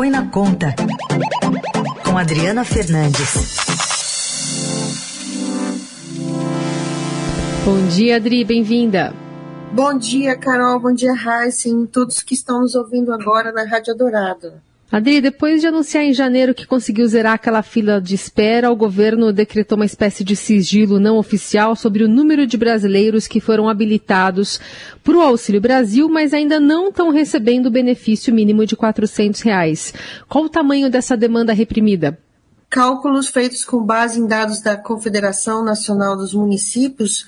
Põe na Conta, com Adriana Fernandes. Bom dia, Adri, bem-vinda. Bom dia, Carol, bom dia, Heisen, todos que estão nos ouvindo agora na Rádio Dourado. Adri, depois de anunciar em janeiro que conseguiu zerar aquela fila de espera, o governo decretou uma espécie de sigilo não oficial sobre o número de brasileiros que foram habilitados para o Auxílio Brasil, mas ainda não estão recebendo o benefício mínimo de 400 reais. Qual o tamanho dessa demanda reprimida? Cálculos feitos com base em dados da Confederação Nacional dos Municípios,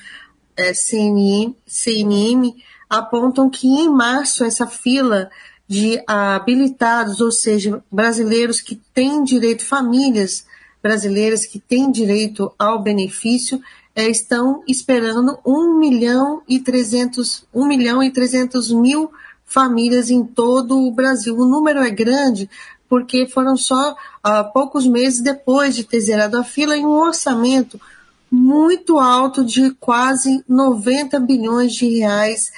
CNM, CNM, apontam que em março essa fila de habilitados, ou seja, brasileiros que têm direito, famílias brasileiras que têm direito ao benefício, é, estão esperando 1 milhão e 300, 1 milhão e 300 mil famílias em todo o Brasil. O número é grande porque foram só uh, poucos meses depois de ter zerado a fila em um orçamento muito alto de quase 90 bilhões de reais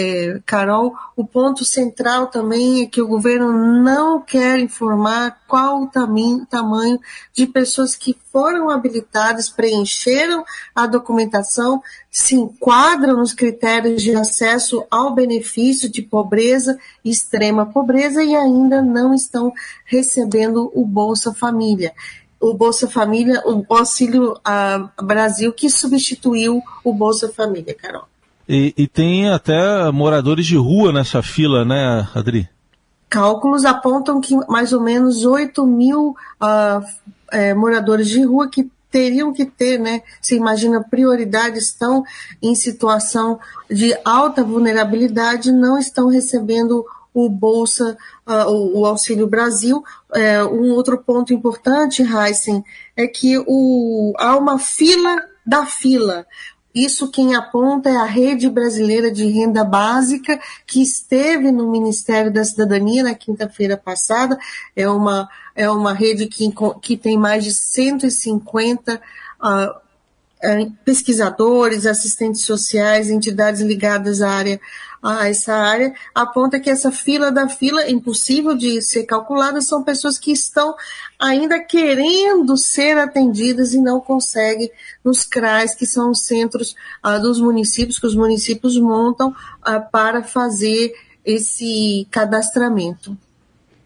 é, Carol, o ponto central também é que o governo não quer informar qual o tamanho, tamanho de pessoas que foram habilitadas, preencheram a documentação, se enquadram nos critérios de acesso ao benefício de pobreza, extrema pobreza e ainda não estão recebendo o Bolsa Família o Bolsa Família, o Auxílio Brasil, que substituiu o Bolsa Família, Carol. E, e, tem até moradores de rua nessa fila, né, Adri? Cálculos apontam que mais ou menos 8 mil uh, é, moradores de rua que teriam que ter, né? Você imagina, prioridade estão em situação de alta vulnerabilidade, não estão recebendo o Bolsa, uh, o, Auxílio Brasil. É, um outro ponto importante, Heisen, é que o, há uma fila da fila. Isso quem aponta é a Rede Brasileira de Renda Básica, que esteve no Ministério da Cidadania na quinta-feira passada. É uma, é uma rede que, que tem mais de 150 uh, pesquisadores, assistentes sociais, entidades ligadas à área a essa área, aponta que essa fila da fila, impossível de ser calculada, são pessoas que estão ainda querendo ser atendidas e não conseguem nos CRAs, que são os centros ah, dos municípios, que os municípios montam ah, para fazer esse cadastramento.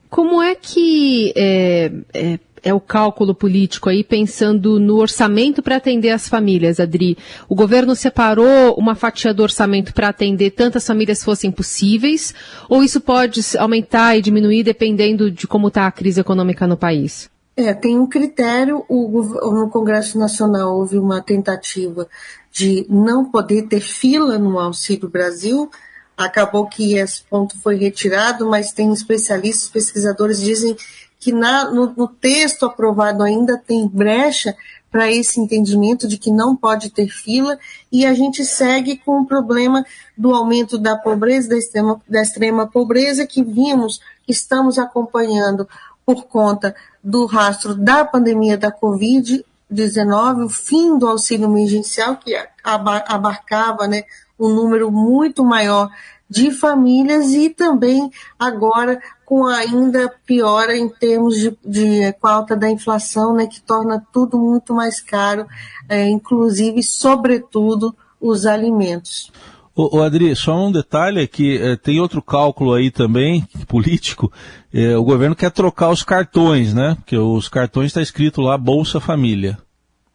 Como é que é, é é o cálculo político aí, pensando no orçamento para atender as famílias, Adri. O governo separou uma fatia do orçamento para atender tantas famílias fossem possíveis, ou isso pode aumentar e diminuir dependendo de como está a crise econômica no país? É, tem um critério, o, no Congresso Nacional houve uma tentativa de não poder ter fila no Auxílio Brasil, acabou que esse ponto foi retirado, mas tem especialistas, pesquisadores dizem que na, no, no texto aprovado ainda tem brecha para esse entendimento de que não pode ter fila, e a gente segue com o problema do aumento da pobreza, da extrema, da extrema pobreza, que vimos, estamos acompanhando por conta do rastro da pandemia da Covid-19, o fim do auxílio emergencial, que abarcava né, um número muito maior de famílias e também agora com ainda piora em termos de, de alta da inflação, né, que torna tudo muito mais caro, é, inclusive, sobretudo, os alimentos. O, o Adri, só um detalhe é que é, tem outro cálculo aí também, político, é, o governo quer trocar os cartões, né, porque os cartões está escrito lá Bolsa Família.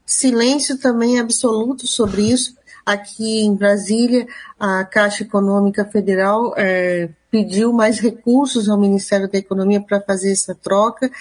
Silêncio também absoluto sobre isso Aqui em Brasília, a Caixa Econômica Federal é, pediu mais recursos ao Ministério da Economia para fazer essa troca.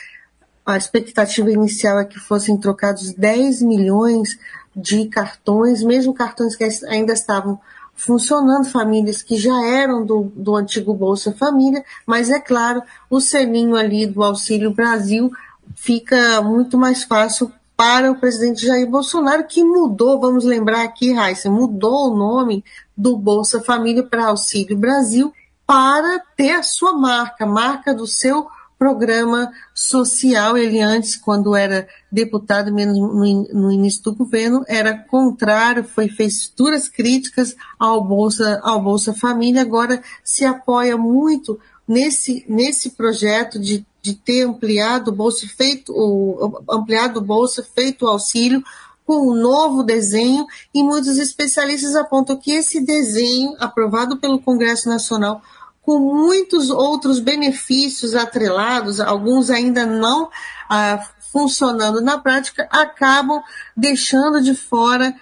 A expectativa inicial é que fossem trocados 10 milhões de cartões, mesmo cartões que ainda estavam funcionando, famílias que já eram do, do antigo Bolsa Família, mas é claro, o selinho ali do Auxílio Brasil fica muito mais fácil para o presidente Jair Bolsonaro, que mudou, vamos lembrar aqui, Raíssa, mudou o nome do Bolsa Família para Auxílio Brasil para ter a sua marca, marca do seu programa social. Ele antes, quando era deputado, menos no, início do governo, era contrário, foi fez duras críticas ao Bolsa, ao Bolsa Família, agora se apoia muito nesse, nesse projeto de de ter ampliado o bolsa feito, o, ampliado o bolsa, feito o auxílio com um novo desenho, e muitos especialistas apontam que esse desenho, aprovado pelo Congresso Nacional, com muitos outros benefícios atrelados, alguns ainda não ah, funcionando na prática, acabam deixando de fora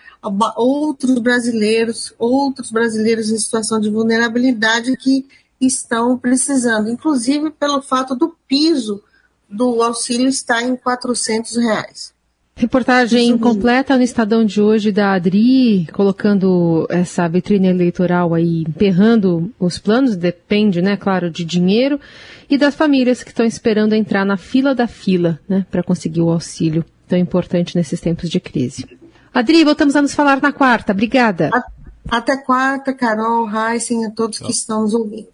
outros brasileiros, outros brasileiros em situação de vulnerabilidade que estão precisando, inclusive pelo fato do piso do auxílio estar em 400 reais. Reportagem completa no Estadão de hoje da Adri, colocando essa vitrine eleitoral aí, emperrando os planos, depende, né, claro, de dinheiro, e das famílias que estão esperando entrar na fila da fila, né, para conseguir o auxílio tão importante nesses tempos de crise. Adri, voltamos a nos falar na quarta. Obrigada. Até quarta, Carol, Heisen, a todos que estão nos ouvindo.